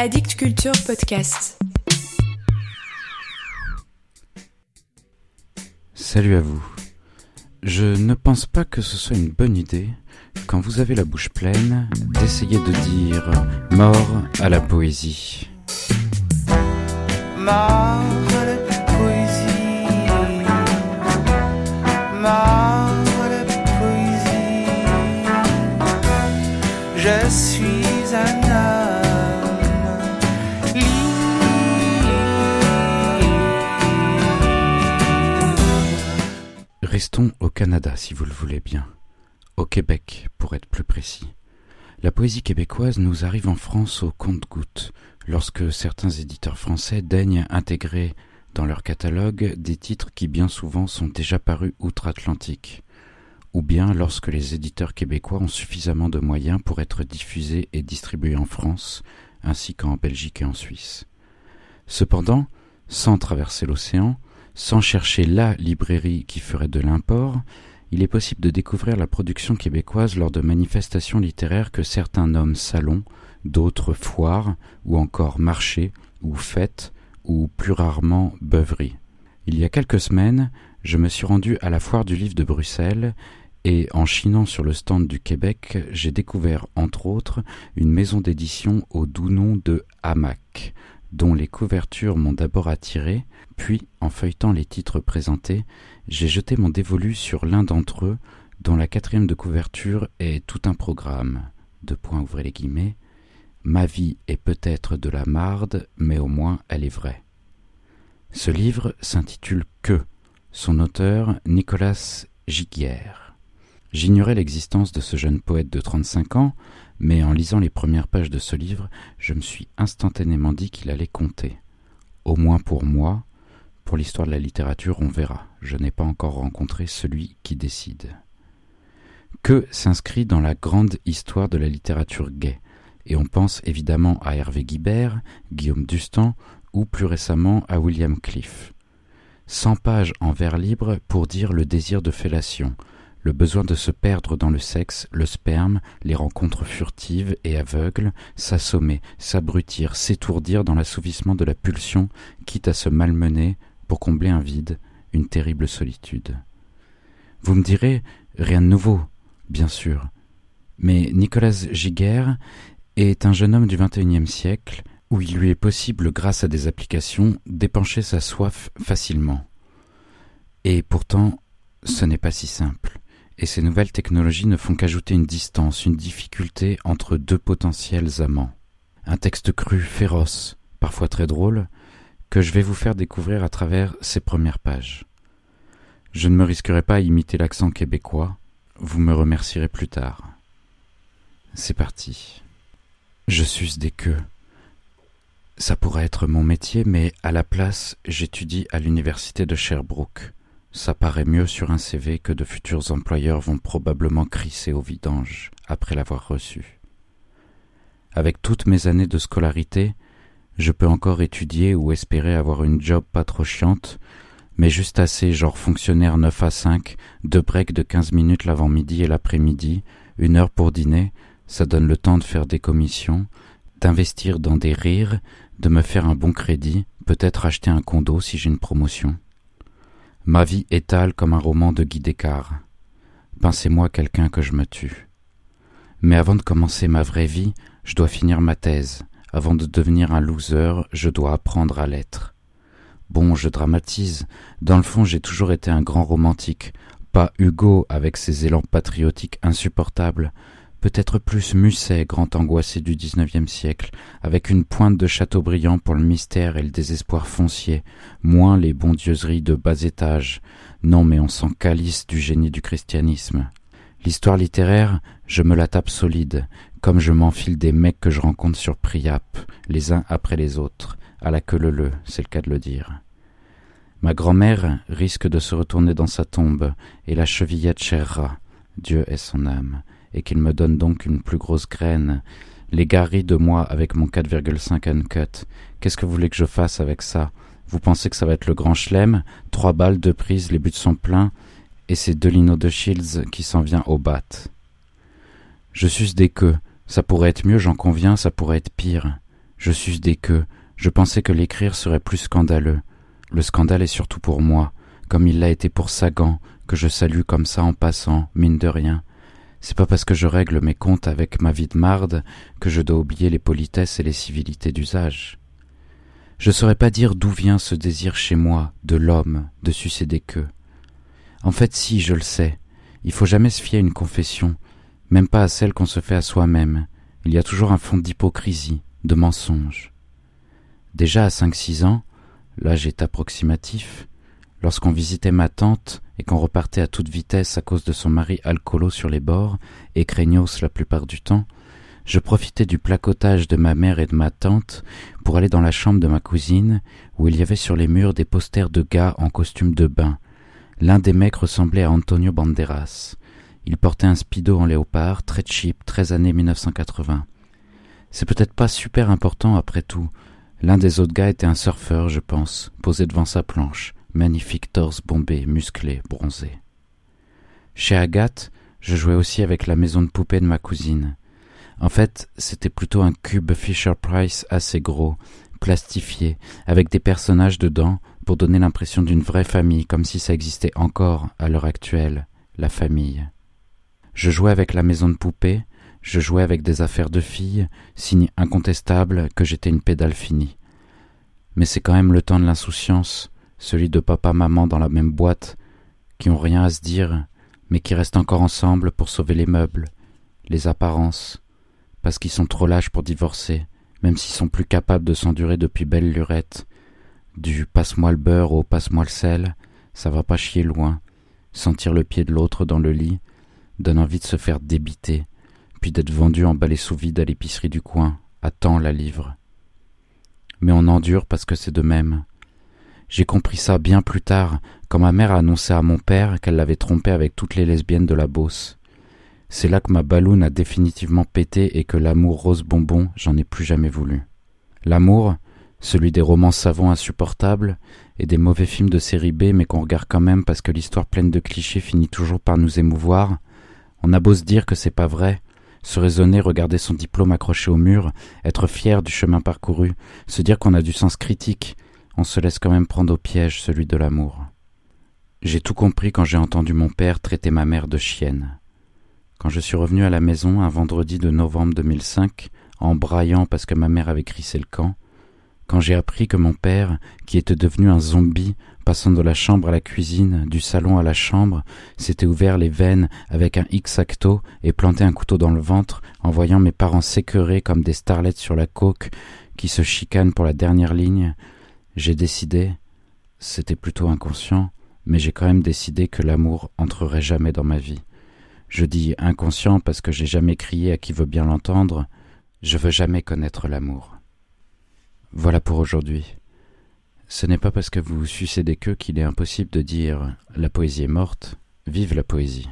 Addict Culture Podcast. Salut à vous. Je ne pense pas que ce soit une bonne idée, quand vous avez la bouche pleine, d'essayer de dire mort à la poésie. Mort Restons au Canada si vous le voulez bien. Au Québec, pour être plus précis. La poésie québécoise nous arrive en France au compte-gouttes, lorsque certains éditeurs français daignent intégrer dans leur catalogue des titres qui bien souvent sont déjà parus outre-Atlantique, ou bien lorsque les éditeurs québécois ont suffisamment de moyens pour être diffusés et distribués en France, ainsi qu'en Belgique et en Suisse. Cependant, sans traverser l'océan, sans chercher la librairie qui ferait de l'import, il est possible de découvrir la production québécoise lors de manifestations littéraires que certains nomment salons, d'autres foires, ou encore marchés, ou fêtes, ou plus rarement beuveries. Il y a quelques semaines, je me suis rendu à la foire du livre de Bruxelles, et en chinant sur le stand du Québec, j'ai découvert entre autres une maison d'édition au doux nom de Hamac, dont les couvertures m'ont d'abord attiré, puis, en feuilletant les titres présentés, j'ai jeté mon dévolu sur l'un d'entre eux, dont la quatrième de couverture est tout un programme. Deux points ouvrez les guillemets. Ma vie est peut-être de la marde, mais au moins elle est vraie. Ce livre s'intitule Que, son auteur Nicolas Giguière. J'ignorais l'existence de ce jeune poète de 35 ans, mais en lisant les premières pages de ce livre, je me suis instantanément dit qu'il allait compter. Au moins pour moi, pour l'histoire de la littérature, on verra. Je n'ai pas encore rencontré celui qui décide. Que s'inscrit dans la grande histoire de la littérature gay, et on pense évidemment à Hervé Guibert, Guillaume Dustan ou plus récemment à William Cliff. Cent pages en vers libre pour dire le désir de fellation, le besoin de se perdre dans le sexe, le sperme, les rencontres furtives et aveugles, s'assommer, s'abrutir, s'étourdir dans l'assouvissement de la pulsion, quitte à se malmener pour combler un vide, une terrible solitude. Vous me direz, rien de nouveau, bien sûr. Mais Nicolas Giguère est un jeune homme du XXIe siècle où il lui est possible, grâce à des applications, d'épancher sa soif facilement. Et pourtant, ce n'est pas si simple et ces nouvelles technologies ne font qu'ajouter une distance, une difficulté entre deux potentiels amants. Un texte cru, féroce, parfois très drôle, que je vais vous faire découvrir à travers ces premières pages. Je ne me risquerai pas à imiter l'accent québécois, vous me remercierez plus tard. C'est parti. Je suce des queues. Ça pourrait être mon métier, mais à la place, j'étudie à l'université de Sherbrooke. Ça paraît mieux sur un CV que de futurs employeurs vont probablement crisser au vidange après l'avoir reçu. Avec toutes mes années de scolarité, je peux encore étudier ou espérer avoir une job pas trop chiante, mais juste assez genre fonctionnaire 9 à 5, deux breaks de 15 minutes l'avant-midi et l'après-midi, une heure pour dîner, ça donne le temps de faire des commissions, d'investir dans des rires, de me faire un bon crédit, peut-être acheter un condo si j'ai une promotion. Ma vie étale comme un roman de Guy Descartes. Pensez-moi quelqu'un que je me tue. Mais avant de commencer ma vraie vie, je dois finir ma thèse. Avant de devenir un loser, je dois apprendre à l'être. Bon, je dramatise. Dans le fond, j'ai toujours été un grand romantique. Pas Hugo avec ses élans patriotiques insupportables, peut-être plus Musset, grand angoissé du XIXe siècle, avec une pointe de Chateaubriand pour le mystère et le désespoir foncier, moins les bondieuseries de bas étage. Non, mais on s'en calisse du génie du christianisme. L'histoire littéraire, je me la tape solide, comme je m'enfile des mecs que je rencontre sur Priap, les uns après les autres, à la queue leu c'est le cas de le dire. Ma grand-mère risque de se retourner dans sa tombe, et la chevillette chérera, Dieu est son âme, et qu'il me donne donc une plus grosse graine. Les gars de moi avec mon 4,5 uncut. Qu'est-ce que vous voulez que je fasse avec ça? Vous pensez que ça va être le grand chelem? Trois balles, deux prises, les buts sont pleins, et c'est Delino de Shields qui s'en vient au bat. Je suce des queues. Ça pourrait être mieux, j'en conviens, ça pourrait être pire. Je suce des queues, je pensais que l'écrire serait plus scandaleux. Le scandale est surtout pour moi, comme il l'a été pour Sagan, que je salue comme ça en passant, mine de rien. C'est pas parce que je règle mes comptes avec ma vie de marde que je dois oublier les politesses et les civilités d'usage. Je saurais pas dire d'où vient ce désir chez moi, de l'homme, de sucer des. En fait, si, je le sais. Il faut jamais se fier à une confession, même pas à celle qu'on se fait à soi-même. Il y a toujours un fond d'hypocrisie, de mensonge. Déjà à cinq-six ans, l'âge est approximatif, lorsqu'on visitait ma tante et qu'on repartait à toute vitesse à cause de son mari alcoolo sur les bords, et craignos la plupart du temps, je profitais du placotage de ma mère et de ma tante pour aller dans la chambre de ma cousine, où il y avait sur les murs des posters de gars en costume de bain. L'un des mecs ressemblait à Antonio Banderas. Il portait un speedo en léopard, très cheap, très années 1980. C'est peut-être pas super important après tout. L'un des autres gars était un surfeur, je pense, posé devant sa planche, magnifique torse bombé, musclé, bronzé. Chez Agathe, je jouais aussi avec la maison de poupée de ma cousine. En fait, c'était plutôt un cube Fisher Price assez gros, plastifié, avec des personnages dedans pour donner l'impression d'une vraie famille, comme si ça existait encore à l'heure actuelle, la famille. Je jouais avec la maison de poupée, je jouais avec des affaires de filles, signe incontestable que j'étais une pédale finie. Mais c'est quand même le temps de l'insouciance, celui de papa-maman dans la même boîte, qui ont rien à se dire, mais qui restent encore ensemble pour sauver les meubles, les apparences, parce qu'ils sont trop lâches pour divorcer, même s'ils sont plus capables de s'endurer depuis belle lurette. Du passe-moi le beurre au passe-moi le sel, ça va pas chier loin. Sentir le pied de l'autre dans le lit donne envie de se faire débiter, puis d'être vendu emballé sous vide à l'épicerie du coin, à temps la livre. Mais on endure parce que c'est de même. J'ai compris ça bien plus tard, quand ma mère a annoncé à mon père qu'elle l'avait trompé avec toutes les lesbiennes de la Beauce. C'est là que ma balloune a définitivement pété et que l'amour rose bonbon, j'en ai plus jamais voulu. L'amour, celui des romans savants insupportables et des mauvais films de série B mais qu'on regarde quand même parce que l'histoire pleine de clichés finit toujours par nous émouvoir, on a beau se dire que c'est pas vrai, se raisonner, regarder son diplôme accroché au mur, être fier du chemin parcouru, se dire qu'on a du sens critique, on se laisse quand même prendre au piège celui de l'amour. J'ai tout compris quand j'ai entendu mon père traiter ma mère de chienne. Quand je suis revenu à la maison un vendredi de novembre 2005, en braillant parce que ma mère avait crissé le camp, quand j'ai appris que mon père, qui était devenu un zombie, passant de la chambre à la cuisine, du salon à la chambre, s'était ouvert les veines avec un X-acto et planté un couteau dans le ventre en voyant mes parents s'écœurer comme des starlettes sur la coque qui se chicanent pour la dernière ligne, j'ai décidé, c'était plutôt inconscient, mais j'ai quand même décidé que l'amour entrerait jamais dans ma vie. Je dis inconscient parce que j'ai jamais crié à qui veut bien l'entendre. Je veux jamais connaître l'amour. Voilà pour aujourd'hui. Ce n'est pas parce que vous sucez des queues qu'il est impossible de dire la poésie est morte. Vive la poésie.